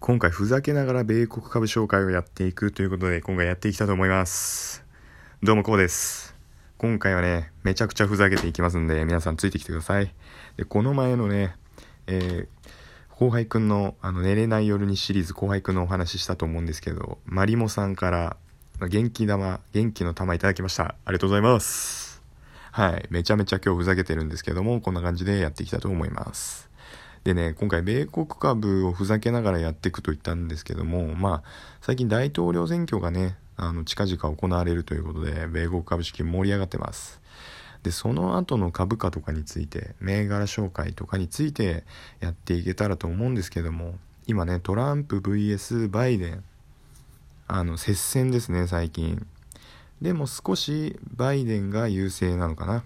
今回ふざけながら米国株紹介をやっていくということで今回やっていきたいと思います。どうもこうです。今回はねめちゃくちゃふざけていきますんで皆さんついてきてください。でこの前のねえー、後輩くんのあの寝れない夜にシリーズ後輩くんのお話ししたと思うんですけどマリモさんから元気玉元気の玉いただきました。ありがとうございます。はい。めちゃめちゃ今日ふざけてるんですけどもこんな感じでやっていきたいと思います。でね、今回、米国株をふざけながらやっていくと言ったんですけども、まあ、最近大統領選挙がね、あの、近々行われるということで、米国株式盛り上がってます。で、その後の株価とかについて、銘柄紹介とかについてやっていけたらと思うんですけども、今ね、トランプ VS バイデン、あの、接戦ですね、最近。でも少しバイデンが優勢なのかな。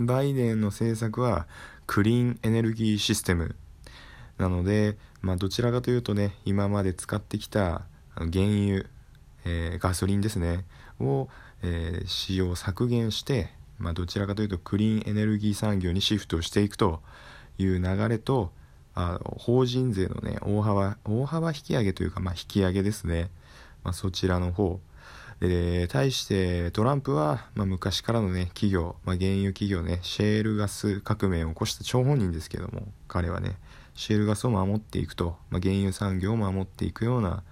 バイデンの政策はクリーンエネルギーシステムなので、まあ、どちらかというとね今まで使ってきた原油、えー、ガソリンですねを、えー、使用削減して、まあ、どちらかというとクリーンエネルギー産業にシフトしていくという流れとあ法人税のね大幅大幅引き上げというか、まあ、引き上げですね、まあ、そちらの方で対してトランプは、まあ、昔からのね企業、まあ、原油企業ねシェールガス革命を起こした張本人ですけども彼はねシェールガスを守っていくと、まあ、原油産業を守っていくような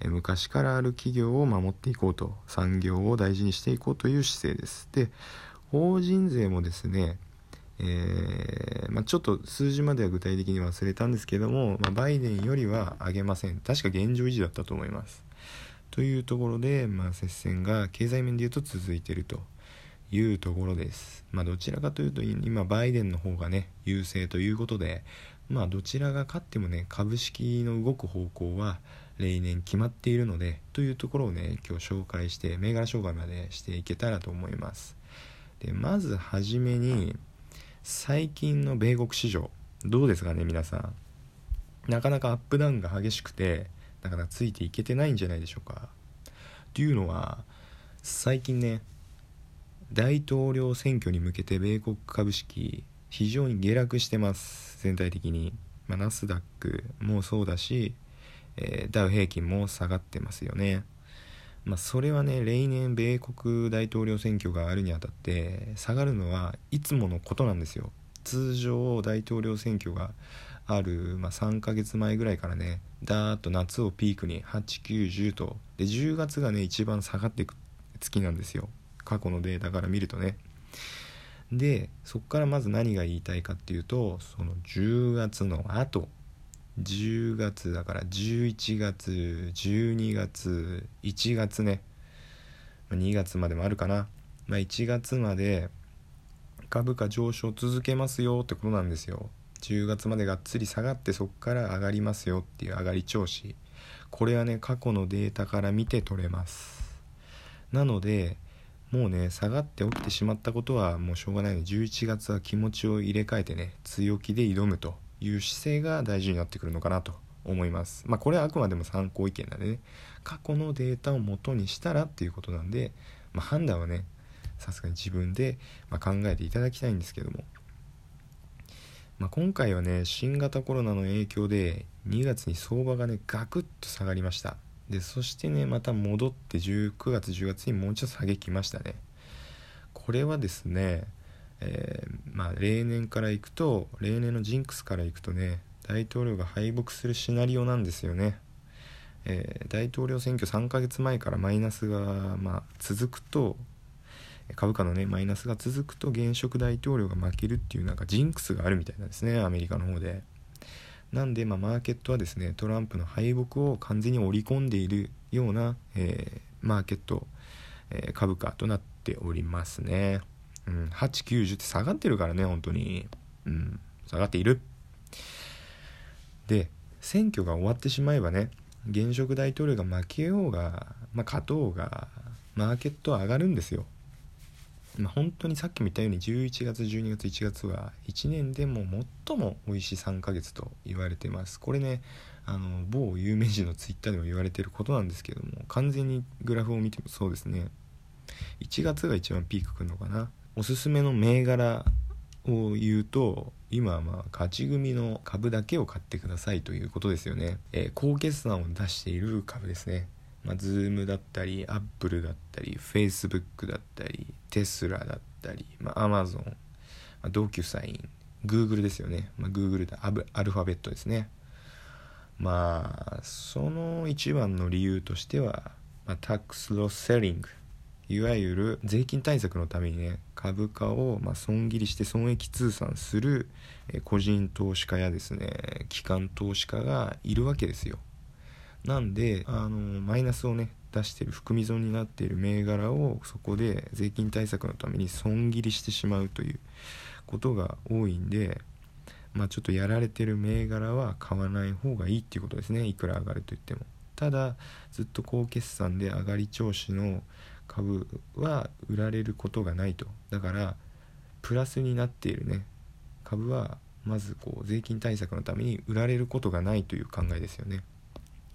え昔からある企業を守っていこうと産業を大事にしていこうという姿勢です。で法人税もですねえー、まあ、ちょっと数字までは具体的に忘れたんですけども、まあ、バイデンよりは上げません。確か現状維持だったと思います。というところで、まあ、接戦が経済面でいうと続いているというところです。まあ、どちらかというと今バイデンの方がね優勢ということで、まあ、どちらが勝ってもね株式の動く方向は例年決まっているのでというところをね今日紹介して銘柄紹介までしていけたらと思います。でまずはじめに最近の米国市場どうですかね皆さんなかなかアップダウンが激しくてなかなかついていけてないんじゃないでしょうか。というのは最近ね大統領選挙に向けて米国株式非常に下落してます全体的に、まあ、ナスダックもそうだし、えー、ダウ平均も下がってますよね。まあ、それはね例年米国大統領選挙があるにあたって下がるのはいつものことなんですよ。通常大統領選挙がある、まあ、3ヶ月前ぐらいからねダーッと夏をピークに8910と。で10月がね一番下がっていく月なんですよ。過去のデータから見るとね。でそこからまず何が言いたいかっていうとその10月の後。10月だから11月12月1月ね。2月までもあるかな、まあ、1月まで株価上昇続けますよってことなんですよ。10月までがっつり下がってそこから上がりますよっていう上がり調子。これはね過去のデータから見て取れます。なのでもうね下がって起きてしまったことはもうしょうがないので11月は気持ちを入れ替えてね強気で挑むという姿勢が大事になってくるのかなと思います。まあこれはあくまでも参考意見なんでね。過去のデータを元にしたらっていうことなんで、まあ、判断はねさすがに自分で、ま考えていただきたいんですけども。まあ、今回はね新型コロナの影響で2月に相場がねガクッと下がりました。でそしてねまた戻って19月10月にもうちょっと下げきましたね。これはですね、えー、まあ例年からいくと例年のジンクスからいくとね大統領が敗北するシナリオなんですよね、えー、大統領選挙3ヶ月前からマイナスが、まあ、続くと株価のねマイナスが続くと現職大統領が負けるっていうなんかジンクスがあるみたいなんですねアメリカの方で。なんで、まあ、マーケットはですねトランプの敗北を完全に織り込んでいるような、えー、マーケット、えー、株価となっておりますね、うん、890って下がってるからね本当に、うん、下がっている。で選挙が終わってしまえばね現職大統領が負けようが、まあ、勝とうがマーケットは上がるんですよ。まあ、本当にさっきも言ったように11月12月1月は1年でも最も美味しい3ヶ月と言われてます。これねあの某有名人のツイッターでも言われてることなんですけども完全にグラフを見てもそうですね。1月が一番ピークくるのかな。おすすめの銘柄を言うと今はまあ勝ち組の株だけを買ってくださいということですよね、えー、好決算を出している株ですね。まあ、ズームだったり、アップルだったり、フェイスブックだったり、テスラだったり、まあ、アマゾン、まあ、ドキュサイン、グーグルですよね。まあ、グーグルでアアルファベットですね。まあ、その一番の理由としては、まあ、タックスロスセリング。いわゆる税金対策のためにね株価をま損切りして損益通算する個人投資家やですね機関投資家がいるわけですよなんであのマイナスをね出してる含み損になっている銘柄をそこで税金対策のために損切りしてしまうということが多いんでまあちょっとやられてる銘柄は買わない方がいいっていうことですね。いくら上がると言っても。ただずっと高決算で上がり調子の株は売られることがないと。だからプラスになっているね。株はまずこう税金対策のために売られることがないという考えですよね。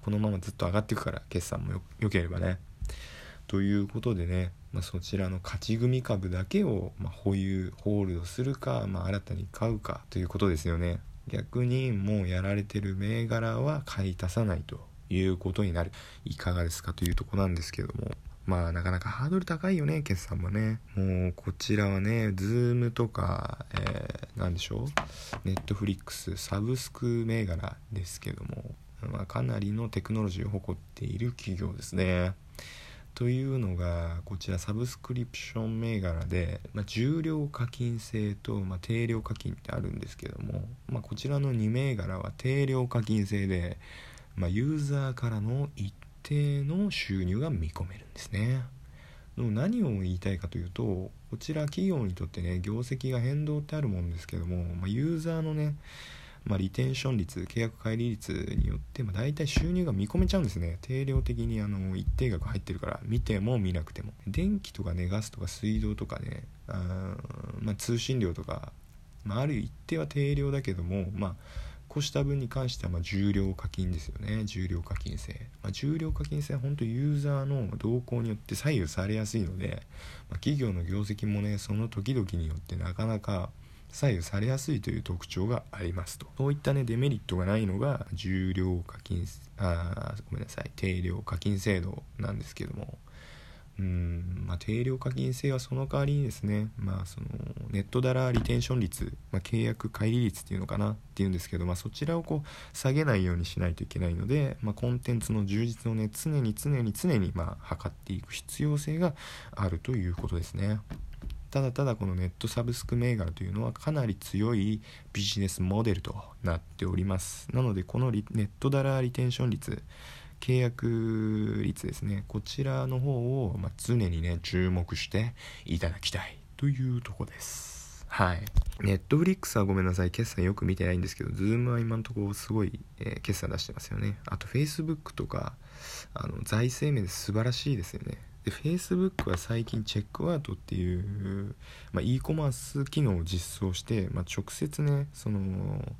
このままずっと上がっていくから決算もよければね。ということでね、まあ、そちらの勝ち組株だけを、ま保有ホールドするか、まあ、新たに買うかということですよね。逆にもうやられてる銘柄は買い足さないということになる。いかがですかというとこなんですけども。まあなかなかハードル高いよね決算もね。もうこちらはねズームとか、えー、何でしょう？ネットフリックスサブスク銘柄ですけども。まあ、かなりのテクノロジーを誇っている企業ですね。というのがこちらサブスクリプション銘柄で、まあ、従量課金制と、まあ、定量課金ってあるんですけども、まあ、こちらの2銘柄は定量課金制で、ま、ユーザーからの一定の収入が見込めるんですね。何を言いたいかというとこちら企業にとってね業績が変動ってあるもんですけども、ま、ユーザーのねまあ、リテンション率契約乖離率によって、まあ、大体収入が見込めちゃうんですね。定量的にあの一定額入ってるから見ても見なくても。電気とかねガスとか水道とかねあ、まあ、通信料とか、まあ、ある一定は定量だけどもまあ越した分に関してはま重量課金ですよね。重量課金制、まあ、重量課金制は本当ユーザーの動向によって左右されやすいので、まあ、企業の業績もねその時々によってなかなか左右されやすいという特徴がありますとそういったねデメリットがないのが重量課金あごめんなさい定量課金制度なんですけどもうんまあ、定量課金制はその代わりにですね、まあ、そのネットダラリテンション率、まあ、契約乖離率っていうのかなっていうんですけど、まあ、そちらをこう下げないようにしないといけないので、まあ、コンテンツの充実をね常に常に常にま測っていく必要性があるということですね。ただただこのネットサブスク銘柄というのはかなり強いビジネスモデルとなっております。なのでこのネットダラーリテンション率契約率ですね。こちらの方を、ま、常にね注目していただきたいというとこです。はい。ネットフリックスはごめんなさい決算よく見てないんですけどズームは今のところすごい、えー、決算出してますよね。あとフェイスブックとかあの財政面で素晴らしいですよね。で Facebook は最近チェックアウトっていう、まあ、e コマース機能を実装して、まあ、直接ねその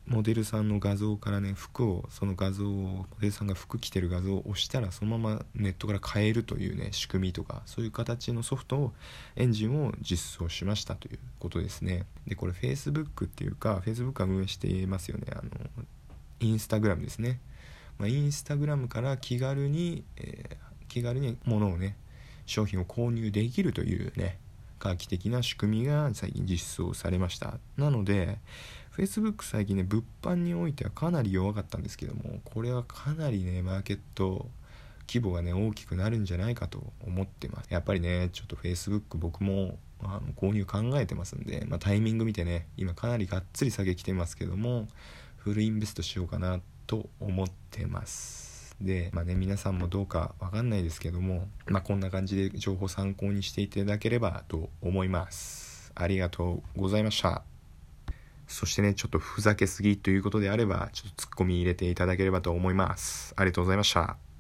モデルさんの画像からね服をその画像をモデルさんが服着てる画像を押したらそのままネットから買えるというね仕組みとかそういう形のソフトをエンジンを実装しましたということですね。でこれ Facebook っていうか Facebook が運営していますよね。あのインスタグラムですね、まあ、インスタグラムから気軽に、えー、気軽に物をね商品を購入できるというね画期的な仕組みが最近実装されました。なので Facebook 最近ね物販においてはかなり弱かったんですけどもこれはかなりねマーケット規模がね大きくなるんじゃないかと思ってます。やっぱりねちょっと Facebook 僕もあの購入考えてますんで、まあ、タイミング見てね今かなりがっつり下げきてますけどもフルインベストしようかなと思ってます。で、まあね、皆さんもどうかわかんないですけども、まあ、こんな感じで情報参考にしていただければと思います。ありがとうございました。そしてね、ちょっとふざけすぎということであれば、ちょっとツッコミ入れていただければと思います。ありがとうございました。